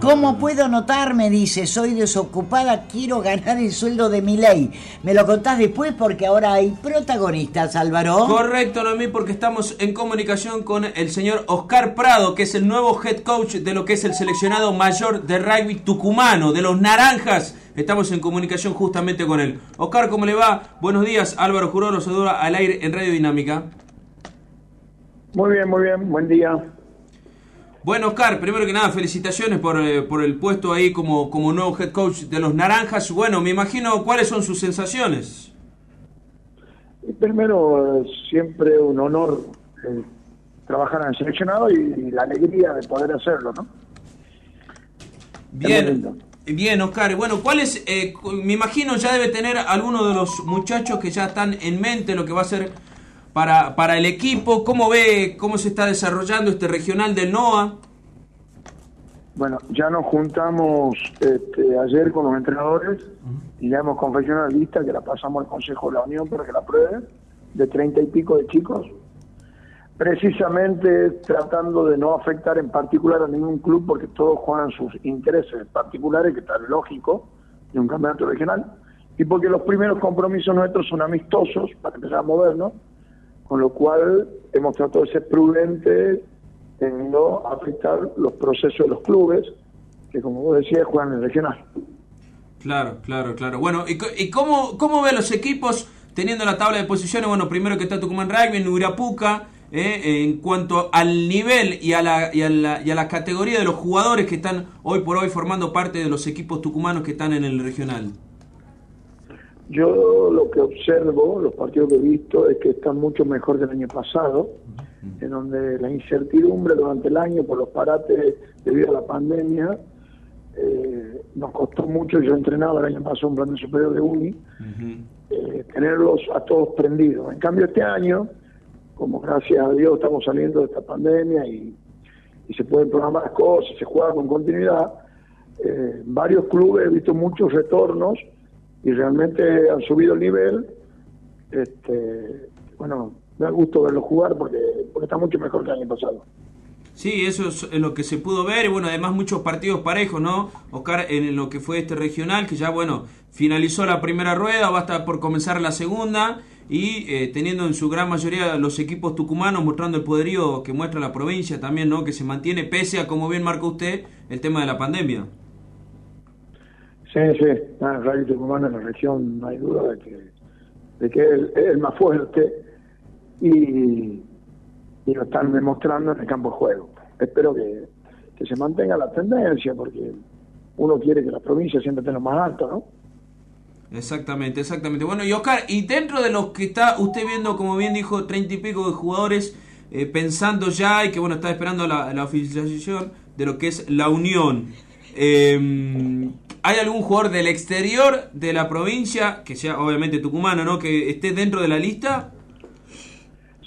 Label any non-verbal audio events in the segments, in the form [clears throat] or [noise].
¿Cómo puedo notarme? Dice, soy desocupada, quiero ganar el sueldo de mi ley. Me lo contás después porque ahora hay protagonistas, Álvaro. Correcto, Noemí, porque estamos en comunicación con el señor Oscar Prado, que es el nuevo head coach de lo que es el seleccionado mayor de rugby tucumano, de los Naranjas. Estamos en comunicación justamente con él. Oscar, ¿cómo le va? Buenos días, Álvaro Juró, los saluda al aire en Radio Dinámica. Muy bien, muy bien, buen día. Bueno, Oscar, primero que nada, felicitaciones por, eh, por el puesto ahí como, como nuevo head coach de los Naranjas. Bueno, me imagino cuáles son sus sensaciones. Primero, siempre un honor eh, trabajar en el seleccionado y, la alegría de poder hacerlo, ¿no? Bien, bien, Oscar. Bueno, ¿cuáles? Eh, me imagino ya debe tener alguno de los muchachos que ya están en mente lo que va a ser para, para el equipo. ¿Cómo ve cómo se está desarrollando este regional del NOA? Bueno, ya nos juntamos este, ayer con los entrenadores y ya hemos confeccionado la lista que la pasamos al Consejo de la Unión para que la prueben, de treinta y pico de chicos, precisamente tratando de no afectar en particular a ningún club porque todos juegan sus intereses particulares, que está lógico, de un campeonato regional, y porque los primeros compromisos nuestros son amistosos para empezar a movernos, con lo cual hemos tratado de ser prudentes en no afectar los procesos de los clubes, que como vos decías, juegan en el regional. Claro, claro, claro. Bueno, ¿y, cómo, cómo ve los equipos teniendo la tabla de posiciones? Bueno, primero que está Tucumán Rugby, en Urapuca, eh, en cuanto al nivel y a, la, y, a la, y a la categoría de los jugadores que están hoy por hoy formando parte de los equipos tucumanos que están en el regional. Yo lo que observo, los partidos que he visto, es que están mucho mejor que el año pasado, en donde la incertidumbre durante el año por los parates debido a la pandemia eh, nos costó mucho. Yo entrenaba el año pasado un plan de superior de Uni, eh, tenerlos a todos prendidos. En cambio, este año, como gracias a Dios estamos saliendo de esta pandemia y, se pueden programar cosas, se juega con continuidad, eh, varios clubes he visto muchos retornos y realmente han subido el nivel. Este, bueno, me da gusto verlo jugar porque, porque está mucho mejor que el año pasado. Sí, eso es lo que se pudo ver. Y bueno, además muchos partidos parejos, ¿no? Oscar, en lo que fue este regional, que ya, bueno, finalizó la primera rueda, va a estar por comenzar la segunda. Y eh, teniendo en su gran mayoría los equipos tucumanos mostrando el poderío que muestra la provincia también, ¿no? Que se mantiene pese a, como bien marca usted, el tema de la pandemia. Sí, sí, ah, rugby tucumano en la región no hay duda de que, de que es el, más fuerte y, y, lo están demostrando en el campo de juego. Espero que, que se mantenga la tendencia porque uno quiere que la provincia siempre esté lo más alto, ¿no? Exactamente, exactamente. Bueno, y Oscar, y dentro de los que está usted viendo, como bien dijo, treinta y pico de jugadores, eh, pensando ya y que bueno, está esperando la, la oficialización de lo que es la unión. Eh, ¿Hay algún jugador del exterior de la provincia, que sea obviamente tucumano, ¿no? que esté dentro de la lista?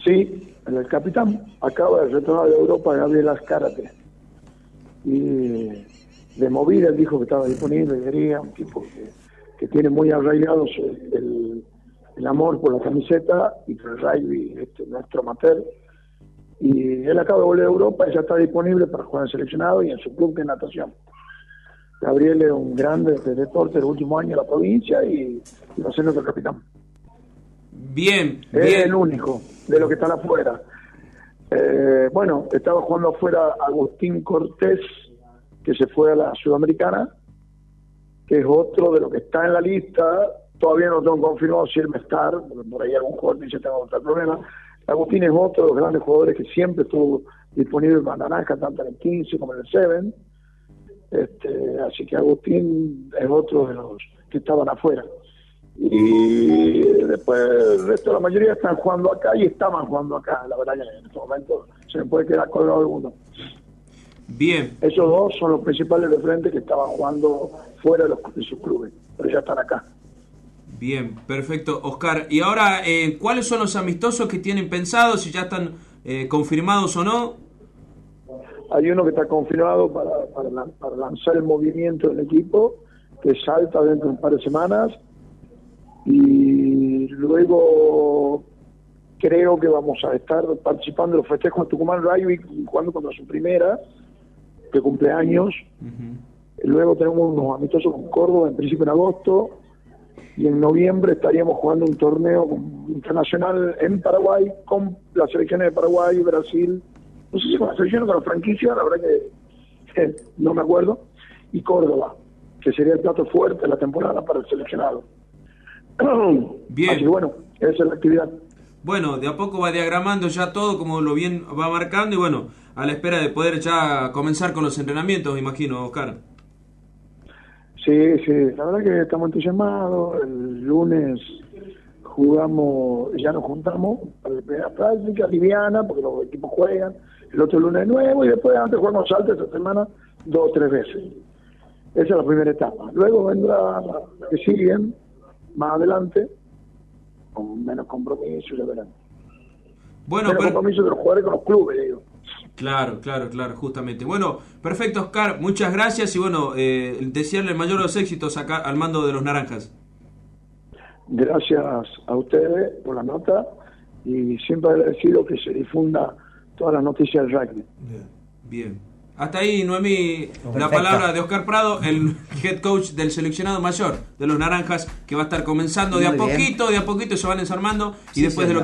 Sí, el capitán acaba de retornar de Europa Gabriel Azcárate. Y de movida él dijo que estaba disponible, quería un tipo que, tiene muy arraigados el, amor por la camiseta y por el rugby, este, nuestro amateur. Y él acaba de volver a Europa y ya está disponible para jugar en seleccionado y en su club de natación. Gabriel es un grande deporte del último año en la provincia y, va a ser nuestro capitán. Bien, es el único de los que están afuera. Eh, bueno, estaba jugando afuera Agustín Cortés, que se fue a la Sudamericana, que es otro de los que está en la lista. Todavía no tengo confirmado si él va a estar, porque por ahí algún jugador dice que tengo otro problema. Agustín es otro de los grandes jugadores que siempre estuvo disponible en Naranja, tanto en el 15 como en el 7 este, así que Agustín es otro de los que estaban afuera. Y después el resto de la mayoría están jugando acá y estaban jugando acá. La verdad que en este momento se me puede quedar colgado alguno. Bien. Esos dos son los principales de frente que estaban jugando fuera de, los, sus clubes, pero ya están acá. Bien, perfecto. Oscar, y ahora, eh, ¿cuáles son los amistosos que tienen pensados? Si ya están eh, confirmados o no. Hay uno que está confirmado para, para, lanzar el movimiento del equipo, que salta dentro de un par de semanas. Y luego creo que vamos a estar participando en los festejos de Tucumán Rugby jugando contra su primera, de cumpleaños. Luego tenemos unos amistosos con Córdoba, en principio en agosto, y en noviembre estaríamos jugando un torneo internacional en Paraguay con las selecciones de Paraguay, Brasil, no sé si con la selección o con la franquicia, la verdad que no me acuerdo, y Córdoba, que sería el plato fuerte de la temporada para el seleccionado. [clears throat] Bien. Así bueno, esa es la actividad. Bueno, de a poco va diagramando ya todo como lo bien va marcando y bueno, a la espera de poder ya comenzar con los entrenamientos, me imagino, Oscar. Sí, sí, la verdad que estamos entusiasmados. El lunes jugamos, ya nos juntamos para la primera práctica, liviana, porque los equipos juegan. El otro lunes nuevo y después antes jugamos salto esta semana dos o tres veces. Esa es la primera etapa. Luego vendrá la que siguen, más adelante, con menos compromiso, ya verán. Bueno, menos compromiso de los jugadores con los clubes, digo. Claro, claro, claro, justamente. Bueno, perfecto, Oscar. Muchas gracias y bueno, eh, desearle el mayor de los éxitos acá al mando de los Naranjas. Gracias a ustedes por la nota y siempre agradecido que se difunda todas las noticias del rugby. Bien. Bien. Hasta ahí, Noemí, la palabra de Oscar Prado, el head coach del seleccionado mayor de los Naranjas, que va a estar comenzando de a poquito, de a poquito se van desarmando y después de lo